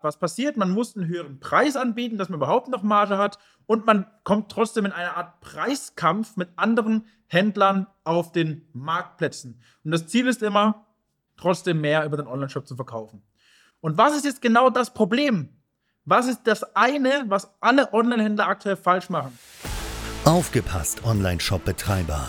Was passiert? Man muss einen höheren Preis anbieten, dass man überhaupt noch Marge hat und man kommt trotzdem in eine Art Preiskampf mit anderen Händlern auf den Marktplätzen. Und das Ziel ist immer, trotzdem mehr über den Onlineshop zu verkaufen. Und was ist jetzt genau das Problem? Was ist das eine, was alle Onlinehändler aktuell falsch machen? Aufgepasst, Online-Shop-Betreiber.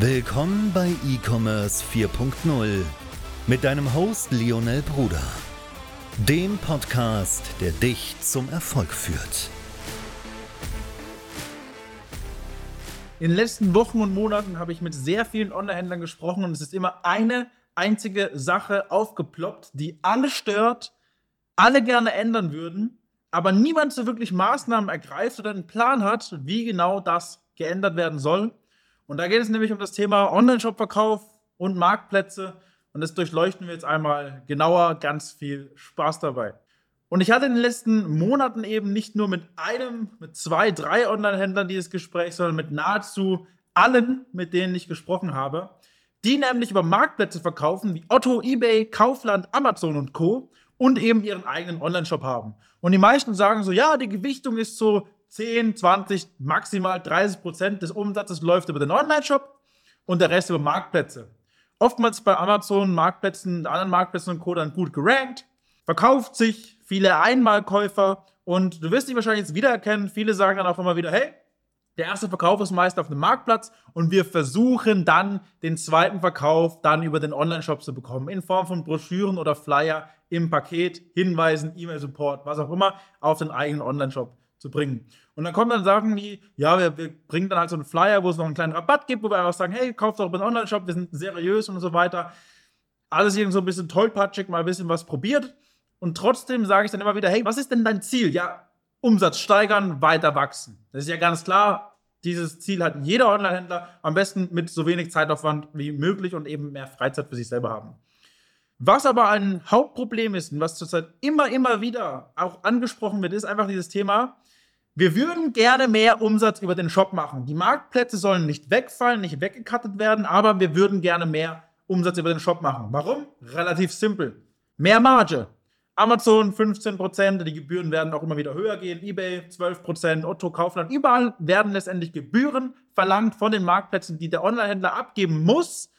Willkommen bei E-Commerce 4.0 mit deinem Host Lionel Bruder, dem Podcast, der dich zum Erfolg führt. In den letzten Wochen und Monaten habe ich mit sehr vielen Online-Händlern gesprochen und es ist immer eine einzige Sache aufgeploppt, die alle stört, alle gerne ändern würden, aber niemand so wirklich Maßnahmen ergreift oder einen Plan hat, wie genau das geändert werden soll. Und da geht es nämlich um das Thema Online-Shop-Verkauf und Marktplätze. Und das durchleuchten wir jetzt einmal genauer. Ganz viel Spaß dabei. Und ich hatte in den letzten Monaten eben nicht nur mit einem, mit zwei, drei Online-Händlern dieses Gespräch, sondern mit nahezu allen, mit denen ich gesprochen habe, die nämlich über Marktplätze verkaufen wie Otto, eBay, Kaufland, Amazon und Co. und eben ihren eigenen Online-Shop haben. Und die meisten sagen so, ja, die Gewichtung ist so 10, 20, maximal 30 Prozent des Umsatzes läuft über den Online-Shop und der Rest über Marktplätze. Oftmals bei Amazon, Marktplätzen, anderen Marktplätzen und Co. dann gut gerankt, verkauft sich, viele Einmalkäufer und du wirst dich wahrscheinlich jetzt wiedererkennen. Viele sagen dann auch immer wieder, hey, der erste Verkauf ist meist auf einem Marktplatz und wir versuchen dann den zweiten Verkauf dann über den Online-Shop zu bekommen, in Form von Broschüren oder Flyer im Paket, Hinweisen, E-Mail-Support, was auch immer, auf den eigenen Online-Shop zu bringen. Und dann kommen dann Sachen wie, ja, wir, wir, bringen dann halt so einen Flyer, wo es noch einen kleinen Rabatt gibt, wo wir einfach sagen, hey, kauft doch über den Online-Shop, wir sind seriös und so weiter. Alles irgendwie so ein bisschen tollpatschig, mal ein bisschen was probiert. Und trotzdem sage ich dann immer wieder, hey, was ist denn dein Ziel? Ja, Umsatz steigern, weiter wachsen. Das ist ja ganz klar. Dieses Ziel hat jeder Online-Händler am besten mit so wenig Zeitaufwand wie möglich und eben mehr Freizeit für sich selber haben. Was aber ein Hauptproblem ist und was zurzeit immer, immer wieder auch angesprochen wird, ist einfach dieses Thema, wir würden gerne mehr Umsatz über den Shop machen. Die Marktplätze sollen nicht wegfallen, nicht weggekattet werden, aber wir würden gerne mehr Umsatz über den Shop machen. Warum? Relativ simpel. Mehr Marge. Amazon 15%, die Gebühren werden auch immer wieder höher gehen, eBay 12%, Otto, Kaufland, überall werden letztendlich Gebühren verlangt von den Marktplätzen, die der Onlinehändler abgeben muss,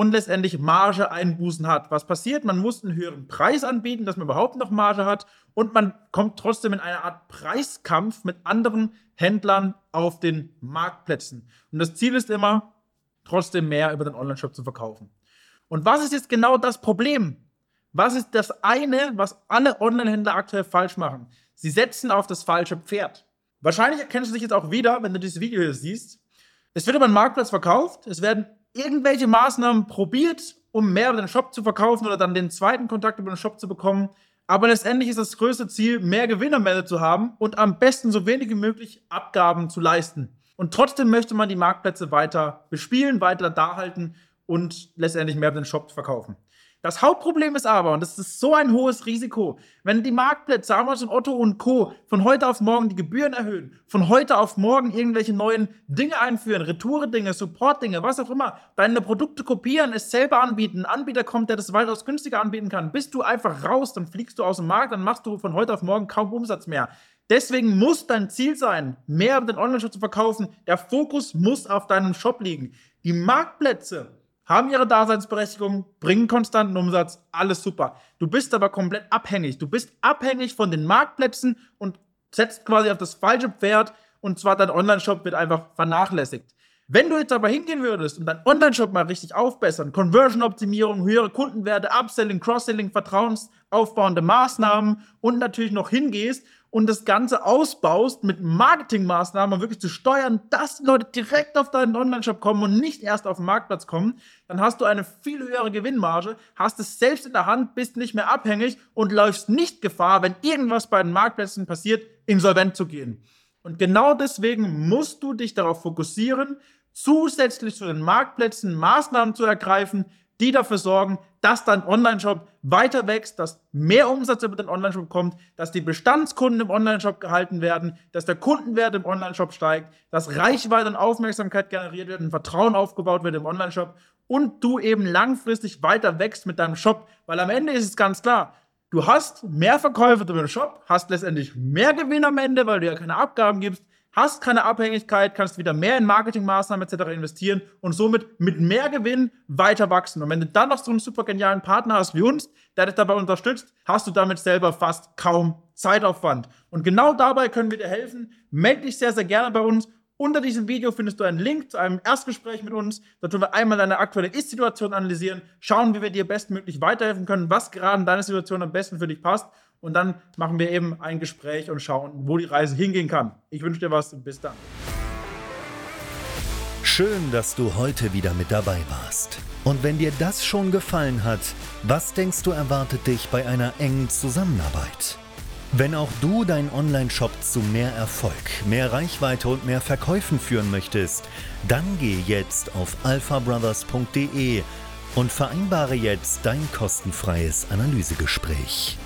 und letztendlich Marge einbußen hat. Was passiert? Man muss einen höheren Preis anbieten, dass man überhaupt noch Marge hat und man kommt trotzdem in eine Art Preiskampf mit anderen Händlern auf den Marktplätzen. Und das Ziel ist immer, trotzdem mehr über den Onlineshop zu verkaufen. Und was ist jetzt genau das Problem? Was ist das eine, was alle Onlinehändler aktuell falsch machen? Sie setzen auf das falsche Pferd. Wahrscheinlich erkennst du dich jetzt auch wieder, wenn du dieses Video hier siehst. Es wird über den Marktplatz verkauft, es werden irgendwelche Maßnahmen probiert, um mehr über den Shop zu verkaufen oder dann den zweiten Kontakt über den Shop zu bekommen. Aber letztendlich ist das größte Ziel, mehr Gewinn am Ende zu haben und am besten so wenig wie möglich Abgaben zu leisten. Und trotzdem möchte man die Marktplätze weiter bespielen, weiter da halten und letztendlich mehr über den Shop verkaufen. Das Hauptproblem ist aber, und das ist so ein hohes Risiko, wenn die Marktplätze, Amazon, Otto und Co. von heute auf morgen die Gebühren erhöhen, von heute auf morgen irgendwelche neuen Dinge einführen, Retoure-Dinge, Support-Dinge, was auch immer, deine Produkte kopieren, es selber anbieten, ein Anbieter kommt, der das weitaus günstiger anbieten kann, bist du einfach raus, dann fliegst du aus dem Markt, dann machst du von heute auf morgen kaum Umsatz mehr. Deswegen muss dein Ziel sein, mehr über den Online-Shop zu verkaufen. Der Fokus muss auf deinem Shop liegen. Die Marktplätze haben ihre Daseinsberechtigung, bringen konstanten Umsatz, alles super. Du bist aber komplett abhängig. Du bist abhängig von den Marktplätzen und setzt quasi auf das falsche Pferd und zwar dein Online-Shop wird einfach vernachlässigt. Wenn du jetzt aber hingehen würdest und dein Online-Shop mal richtig aufbessern, Conversion-Optimierung, höhere Kundenwerte, Upselling, Cross-Selling, vertrauensaufbauende Maßnahmen und natürlich noch hingehst und das Ganze ausbaust mit Marketingmaßnahmen wirklich zu steuern, dass die Leute direkt auf deinen Online-Shop kommen und nicht erst auf den Marktplatz kommen, dann hast du eine viel höhere Gewinnmarge, hast es selbst in der Hand, bist nicht mehr abhängig und läufst nicht Gefahr, wenn irgendwas bei den Marktplätzen passiert, insolvent zu gehen. Und genau deswegen musst du dich darauf fokussieren, zusätzlich zu den Marktplätzen Maßnahmen zu ergreifen, die dafür sorgen, dass dein Online-Shop weiter wächst, dass mehr Umsatz über den Online-Shop kommt, dass die Bestandskunden im Online-Shop gehalten werden, dass der Kundenwert im Online-Shop steigt, dass Reichweite und Aufmerksamkeit generiert wird und Vertrauen aufgebaut wird im Online-Shop und du eben langfristig weiter wächst mit deinem Shop, weil am Ende ist es ganz klar, du hast mehr Verkäufe über den Shop, hast letztendlich mehr Gewinn am Ende, weil du ja keine Abgaben gibst hast keine Abhängigkeit, kannst wieder mehr in Marketingmaßnahmen etc. investieren und somit mit mehr Gewinn weiter wachsen. Und wenn du dann noch so einen super genialen Partner hast wie uns, der dich dabei unterstützt, hast du damit selber fast kaum Zeitaufwand. Und genau dabei können wir dir helfen. Melde dich sehr, sehr gerne bei uns. Unter diesem Video findest du einen Link zu einem Erstgespräch mit uns. Da tun wir einmal deine aktuelle Ist-Situation analysieren, schauen, wie wir dir bestmöglich weiterhelfen können, was gerade in deiner Situation am besten für dich passt und dann machen wir eben ein Gespräch und schauen, wo die Reise hingehen kann. Ich wünsche dir was. Bis dann. Schön, dass du heute wieder mit dabei warst. Und wenn dir das schon gefallen hat, was denkst du erwartet dich bei einer engen Zusammenarbeit? Wenn auch du deinen Online-Shop zu mehr Erfolg, mehr Reichweite und mehr Verkäufen führen möchtest, dann geh jetzt auf alphabrothers.de und vereinbare jetzt dein kostenfreies Analysegespräch.